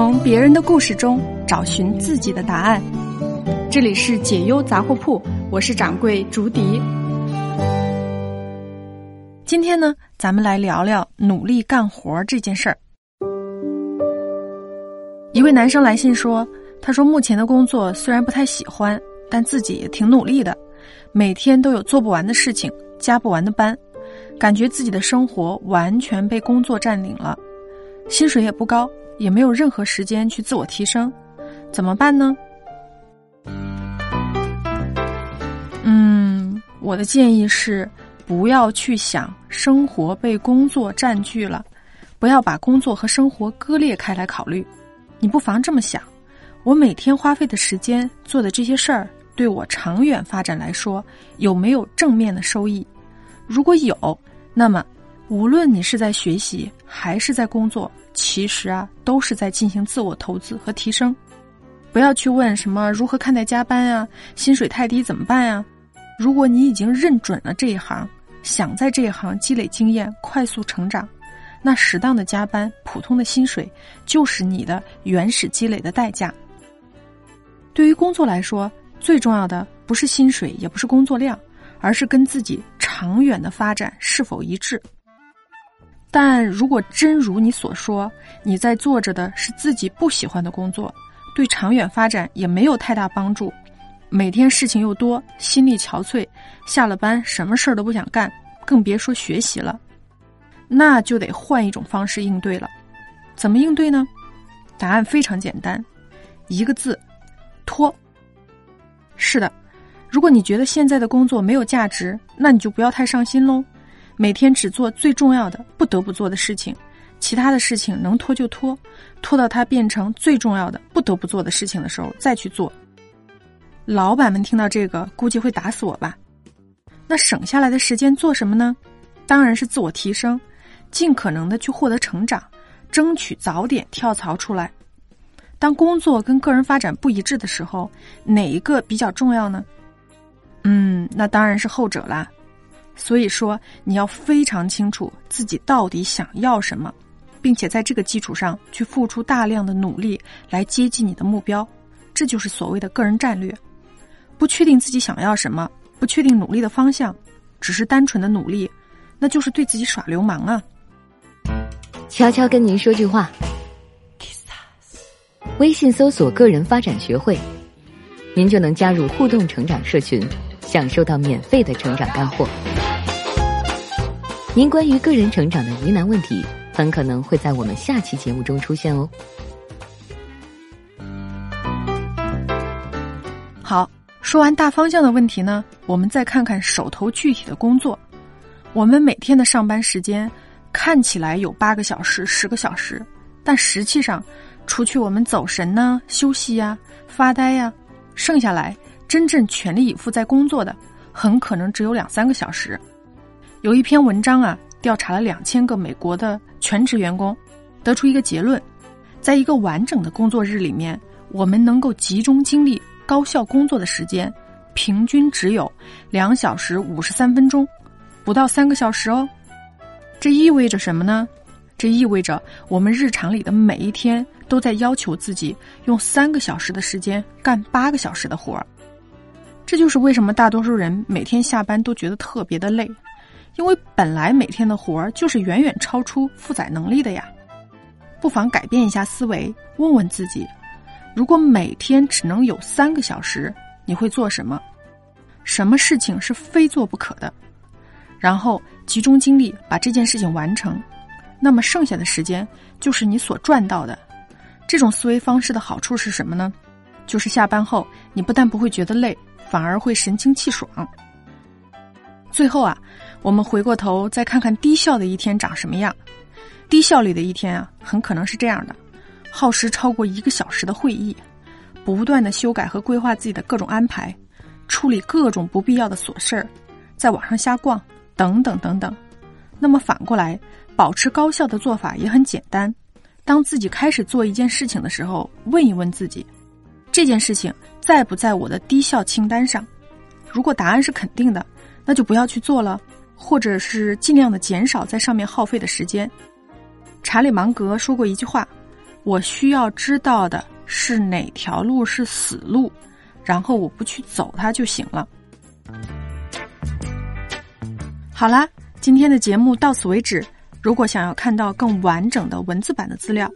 从别人的故事中找寻自己的答案。这里是解忧杂货铺，我是掌柜竹笛。今天呢，咱们来聊聊努力干活这件事儿。一位男生来信说：“他说目前的工作虽然不太喜欢，但自己也挺努力的，每天都有做不完的事情，加不完的班，感觉自己的生活完全被工作占领了，薪水也不高。”也没有任何时间去自我提升，怎么办呢？嗯，我的建议是，不要去想生活被工作占据了，不要把工作和生活割裂开来考虑。你不妨这么想：我每天花费的时间做的这些事儿，对我长远发展来说有没有正面的收益？如果有，那么无论你是在学习还是在工作。其实啊，都是在进行自我投资和提升。不要去问什么如何看待加班啊，薪水太低怎么办啊？如果你已经认准了这一行，想在这一行积累经验、快速成长，那适当的加班、普通的薪水就是你的原始积累的代价。对于工作来说，最重要的不是薪水，也不是工作量，而是跟自己长远的发展是否一致。但如果真如你所说，你在做着的是自己不喜欢的工作，对长远发展也没有太大帮助，每天事情又多，心力憔悴，下了班什么事儿都不想干，更别说学习了，那就得换一种方式应对了。怎么应对呢？答案非常简单，一个字：拖。是的，如果你觉得现在的工作没有价值，那你就不要太上心喽。每天只做最重要的、不得不做的事情，其他的事情能拖就拖，拖到它变成最重要的、不得不做的事情的时候再去做。老板们听到这个，估计会打死我吧？那省下来的时间做什么呢？当然是自我提升，尽可能的去获得成长，争取早点跳槽出来。当工作跟个人发展不一致的时候，哪一个比较重要呢？嗯，那当然是后者啦。所以说，你要非常清楚自己到底想要什么，并且在这个基础上去付出大量的努力来接近你的目标，这就是所谓的个人战略。不确定自己想要什么，不确定努力的方向，只是单纯的努力，那就是对自己耍流氓啊！悄悄跟您说句话，微信搜索“个人发展学会”，您就能加入互动成长社群，享受到免费的成长干货。您关于个人成长的疑难问题，很可能会在我们下期节目中出现哦。好，说完大方向的问题呢，我们再看看手头具体的工作。我们每天的上班时间看起来有八个小时、十个小时，但实际上，除去我们走神呢、休息呀、发呆呀，剩下来真正全力以赴在工作的，很可能只有两三个小时。有一篇文章啊，调查了两千个美国的全职员工，得出一个结论：在一个完整的工作日里面，我们能够集中精力、高效工作的时间，平均只有两小时五十三分钟，不到三个小时哦。这意味着什么呢？这意味着我们日常里的每一天都在要求自己用三个小时的时间干八个小时的活儿。这就是为什么大多数人每天下班都觉得特别的累。因为本来每天的活儿就是远远超出负载能力的呀，不妨改变一下思维，问问自己：如果每天只能有三个小时，你会做什么？什么事情是非做不可的？然后集中精力把这件事情完成，那么剩下的时间就是你所赚到的。这种思维方式的好处是什么呢？就是下班后你不但不会觉得累，反而会神清气爽。最后啊。我们回过头再看看低效的一天长什么样。低效率的一天啊，很可能是这样的：耗时超过一个小时的会议，不断的修改和规划自己的各种安排，处理各种不必要的琐事儿，在网上瞎逛，等等等等。那么反过来，保持高效的做法也很简单：当自己开始做一件事情的时候，问一问自己，这件事情在不在我的低效清单上？如果答案是肯定的，那就不要去做了。或者是尽量的减少在上面耗费的时间。查理芒格说过一句话：“我需要知道的是哪条路是死路，然后我不去走它就行了。好啦，今天的节目到此为止。如果想要看到更完整的文字版的资料，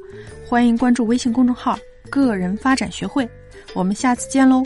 欢迎关注微信公众号“个人发展学会”。我们下次见喽！